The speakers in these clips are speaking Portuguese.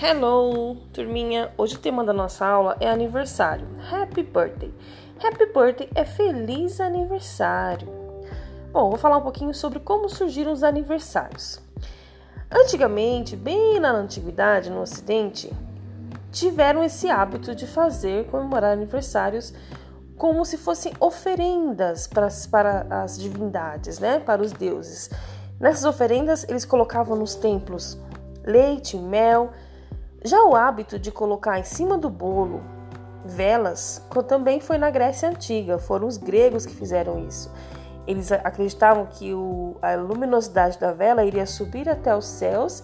Hello, turminha! Hoje o tema da nossa aula é aniversário. Happy birthday! Happy birthday é feliz aniversário! Bom, vou falar um pouquinho sobre como surgiram os aniversários. Antigamente, bem na antiguidade, no Ocidente, tiveram esse hábito de fazer comemorar aniversários como se fossem oferendas para, para as divindades, né? Para os deuses. Nessas oferendas, eles colocavam nos templos leite, mel já o hábito de colocar em cima do bolo velas também foi na Grécia Antiga, foram os gregos que fizeram isso. Eles acreditavam que o, a luminosidade da vela iria subir até os céus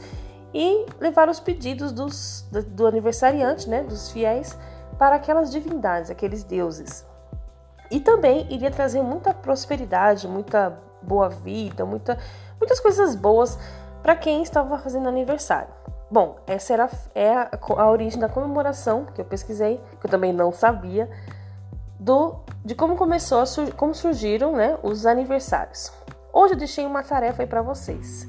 e levar os pedidos dos, do, do aniversariante, né, dos fiéis, para aquelas divindades, aqueles deuses. E também iria trazer muita prosperidade, muita boa vida, muita, muitas coisas boas para quem estava fazendo aniversário. Bom, essa era é a, a, origem da comemoração que eu pesquisei, que eu também não sabia, do de como começou a como surgiram, né, os aniversários. Hoje eu deixei uma tarefa aí para vocês.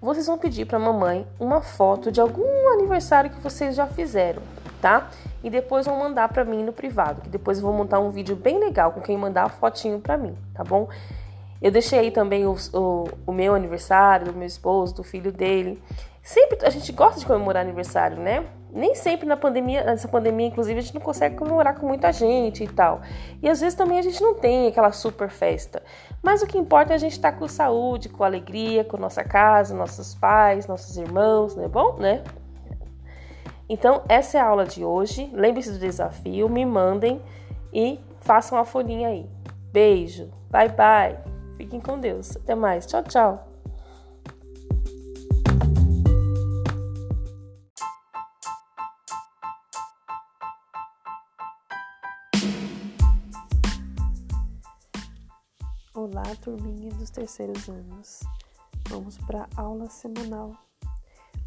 Vocês vão pedir para mamãe uma foto de algum aniversário que vocês já fizeram, tá? E depois vão mandar para mim no privado, que depois eu vou montar um vídeo bem legal com quem mandar a fotinho para mim, tá bom? Eu deixei também o, o, o meu aniversário, do meu esposo, do filho dele. Sempre a gente gosta de comemorar aniversário, né? Nem sempre na pandemia, nessa pandemia, inclusive, a gente não consegue comemorar com muita gente e tal. E às vezes também a gente não tem aquela super festa. Mas o que importa é a gente estar tá com saúde, com alegria, com nossa casa, nossos pais, nossos irmãos, não é bom, né? Então, essa é a aula de hoje. Lembre-se do desafio, me mandem e façam a folhinha aí. Beijo, bye bye. Fiquem com Deus. Até mais. Tchau, tchau. Olá, turminha dos terceiros anos. Vamos para a aula semanal.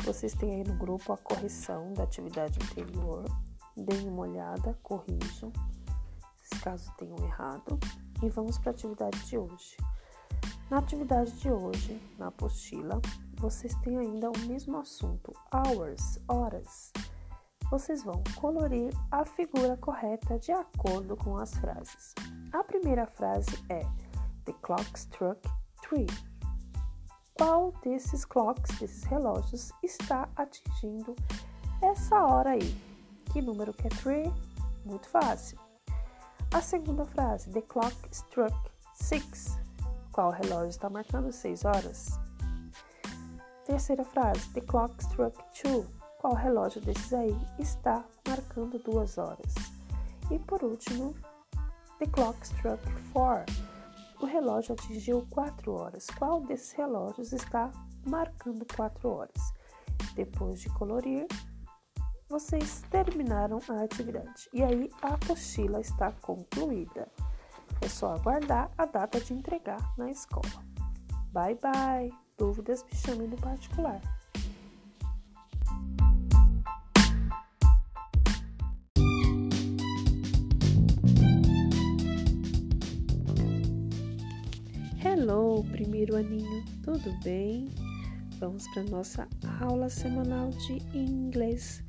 Vocês têm aí no grupo a correção da atividade anterior. Deem uma olhada, corrijam, caso tenham errado. E vamos para a atividade de hoje. Na atividade de hoje, na apostila, vocês têm ainda o mesmo assunto, hours, horas. Vocês vão colorir a figura correta de acordo com as frases. A primeira frase é The clock struck three. Qual desses clocks, desses relógios, está atingindo essa hora aí? Que número que é three? Muito fácil. A segunda frase, The clock struck six. Qual relógio está marcando 6 horas? Terceira frase, The clock struck two. Qual relógio desses aí está marcando 2 horas? E por último, The clock struck four o relógio atingiu 4 horas. Qual desses relógios está marcando 4 horas? Depois de colorir, vocês terminaram a atividade e aí a apostila está concluída. É só aguardar a data de entregar na escola. Bye bye! Dúvidas me chamem no particular. Hello, primeiro aninho, tudo bem? Vamos para nossa aula semanal de inglês.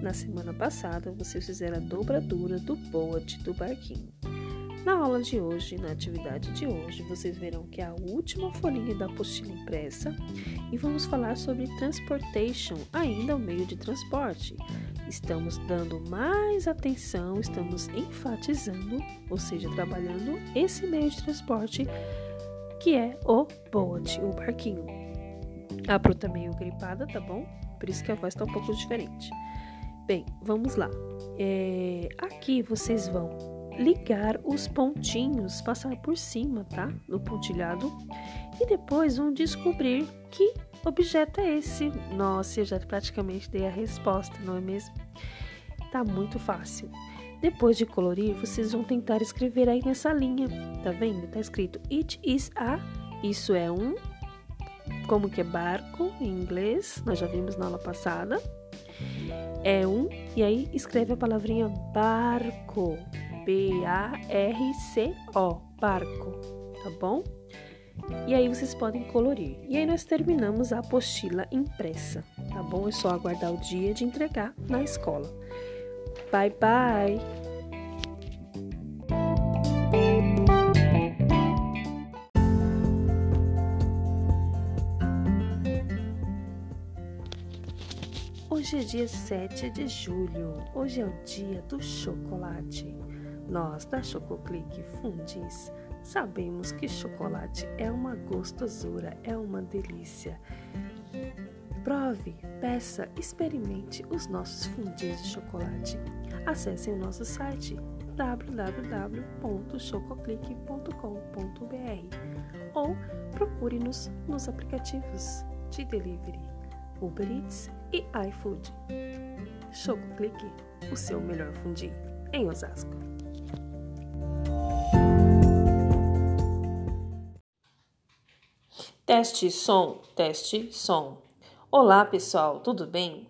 Na semana passada, vocês fizeram a dobradura do boat do barquinho. Na aula de hoje, na atividade de hoje, vocês verão que é a última folhinha da apostila impressa e vamos falar sobre transportation, ainda o meio de transporte. Estamos dando mais atenção, estamos enfatizando, ou seja, trabalhando esse meio de transporte que é o boat, o barquinho. A Pro tá meio gripada, tá bom? Por isso que a voz tá um pouco diferente. Bem, vamos lá. É, aqui vocês vão ligar os pontinhos, passar por cima, tá? No pontilhado. E depois vão descobrir que objeto é esse. Nossa, eu já praticamente dei a resposta, não é mesmo? Tá muito fácil. Depois de colorir, vocês vão tentar escrever aí nessa linha. Tá vendo? Tá escrito It is a. Isso é um. Como que é barco em inglês? Nós já vimos na aula passada. É um. E aí escreve a palavrinha barco. B-A-R-C-O. Barco. Tá bom? E aí vocês podem colorir. E aí nós terminamos a apostila impressa, tá bom? É só aguardar o dia de entregar na escola. Bye bye! Hoje é dia 7 de julho. Hoje é o dia do chocolate. Nós da Chococlick Fundis sabemos que chocolate é uma gostosura, é uma delícia. Prove, peça, experimente os nossos fundis de chocolate. Acesse o nosso site www.chococlick.com.br ou procure-nos nos aplicativos de delivery Uber Eats e iFood. Chococlick, o seu melhor fundi em Osasco. Teste som, teste som. Olá pessoal, tudo bem?